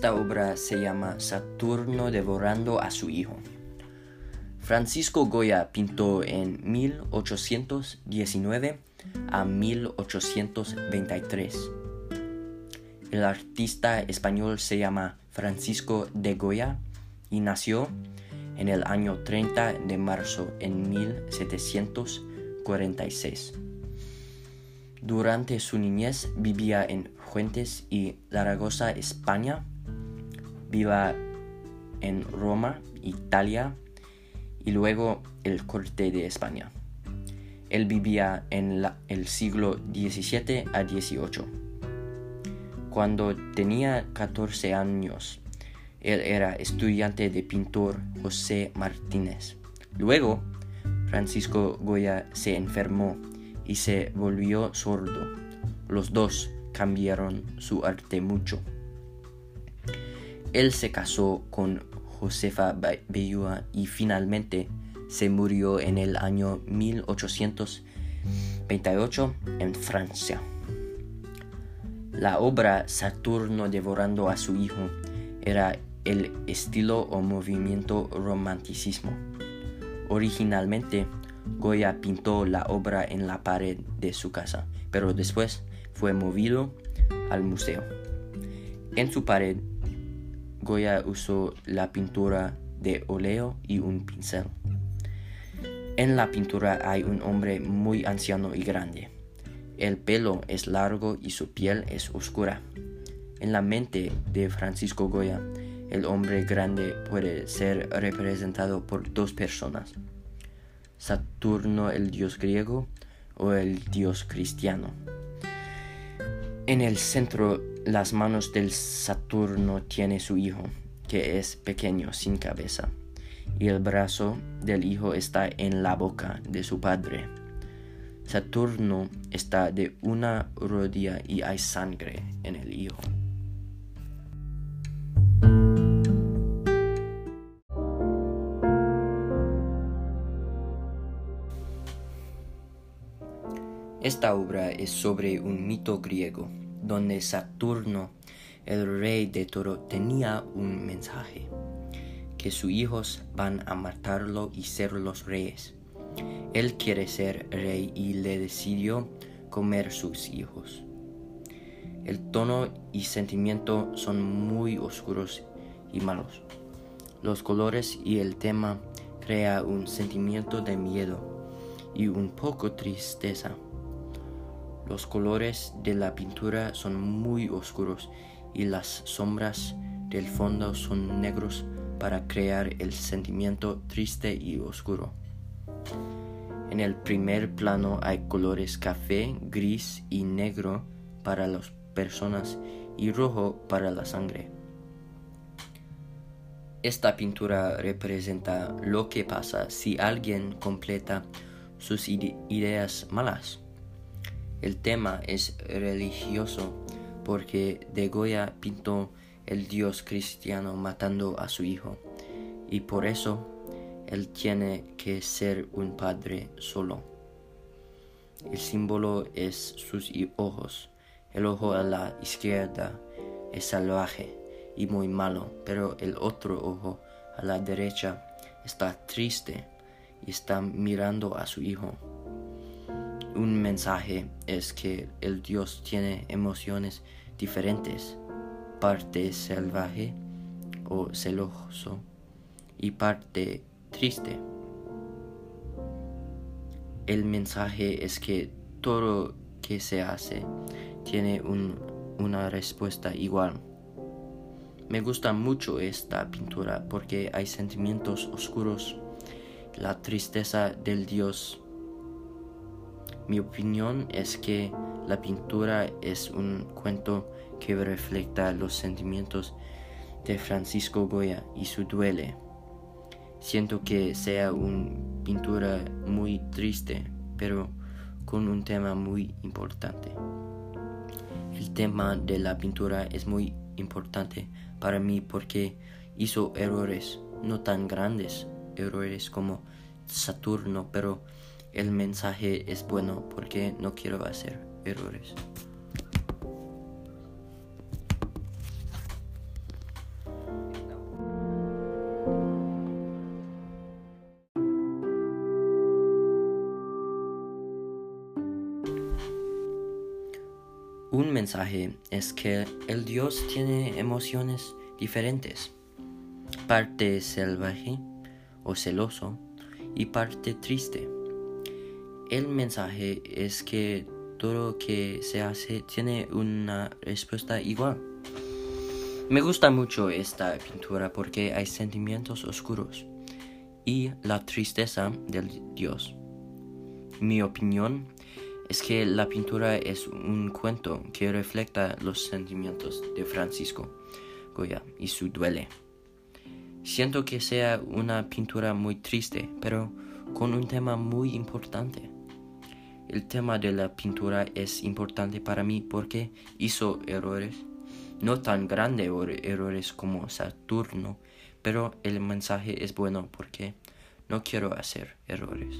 Esta obra se llama Saturno devorando a su hijo. Francisco Goya pintó en 1819 a 1823. El artista español se llama Francisco de Goya y nació en el año 30 de marzo en 1746. Durante su niñez vivía en Fuentes y Zaragoza, España. Viva en Roma, Italia y luego el corte de España. Él vivía en el siglo XVII a XVIII. Cuando tenía 14 años, él era estudiante de pintor José Martínez. Luego, Francisco Goya se enfermó y se volvió sordo. Los dos cambiaron su arte mucho. Él se casó con Josefa Bellúa y finalmente se murió en el año 1828 en Francia. La obra Saturno devorando a su hijo era el estilo o movimiento romanticismo. Originalmente, Goya pintó la obra en la pared de su casa, pero después fue movido al museo. En su pared, Goya usó la pintura de óleo y un pincel. En la pintura hay un hombre muy anciano y grande. El pelo es largo y su piel es oscura. En la mente de Francisco Goya, el hombre grande puede ser representado por dos personas. Saturno el dios griego o el dios cristiano. En el centro, las manos del Saturno tiene su hijo, que es pequeño sin cabeza, y el brazo del hijo está en la boca de su padre. Saturno está de una rodilla y hay sangre en el hijo. Esta obra es sobre un mito griego, donde Saturno, el rey de todo, tenía un mensaje, que sus hijos van a matarlo y ser los reyes. Él quiere ser rey y le decidió comer sus hijos. El tono y sentimiento son muy oscuros y malos. Los colores y el tema crea un sentimiento de miedo y un poco tristeza. Los colores de la pintura son muy oscuros y las sombras del fondo son negros para crear el sentimiento triste y oscuro. En el primer plano hay colores café, gris y negro para las personas y rojo para la sangre. Esta pintura representa lo que pasa si alguien completa sus ideas malas. El tema es religioso porque de Goya pintó el dios cristiano matando a su hijo y por eso él tiene que ser un padre solo. El símbolo es sus ojos. El ojo a la izquierda es salvaje y muy malo, pero el otro ojo a la derecha está triste y está mirando a su hijo un mensaje es que el Dios tiene emociones diferentes, parte salvaje o celoso y parte triste. El mensaje es que todo que se hace tiene una respuesta igual. Me gusta mucho esta pintura porque hay sentimientos oscuros, la tristeza del Dios mi opinión es que la pintura es un cuento que refleja los sentimientos de Francisco Goya y su duele. Siento que sea una pintura muy triste, pero con un tema muy importante. El tema de la pintura es muy importante para mí porque hizo errores, no tan grandes errores como Saturno, pero el mensaje es bueno porque no quiero hacer errores. Un mensaje es que el Dios tiene emociones diferentes, parte salvaje o celoso y parte triste. El mensaje es que todo lo que se hace tiene una respuesta igual. Me gusta mucho esta pintura porque hay sentimientos oscuros y la tristeza del Dios. Mi opinión es que la pintura es un cuento que refleja los sentimientos de Francisco Goya y su duele. Siento que sea una pintura muy triste, pero con un tema muy importante. El tema de la pintura es importante para mí porque hizo errores, no tan grandes errores como Saturno, pero el mensaje es bueno porque no quiero hacer errores.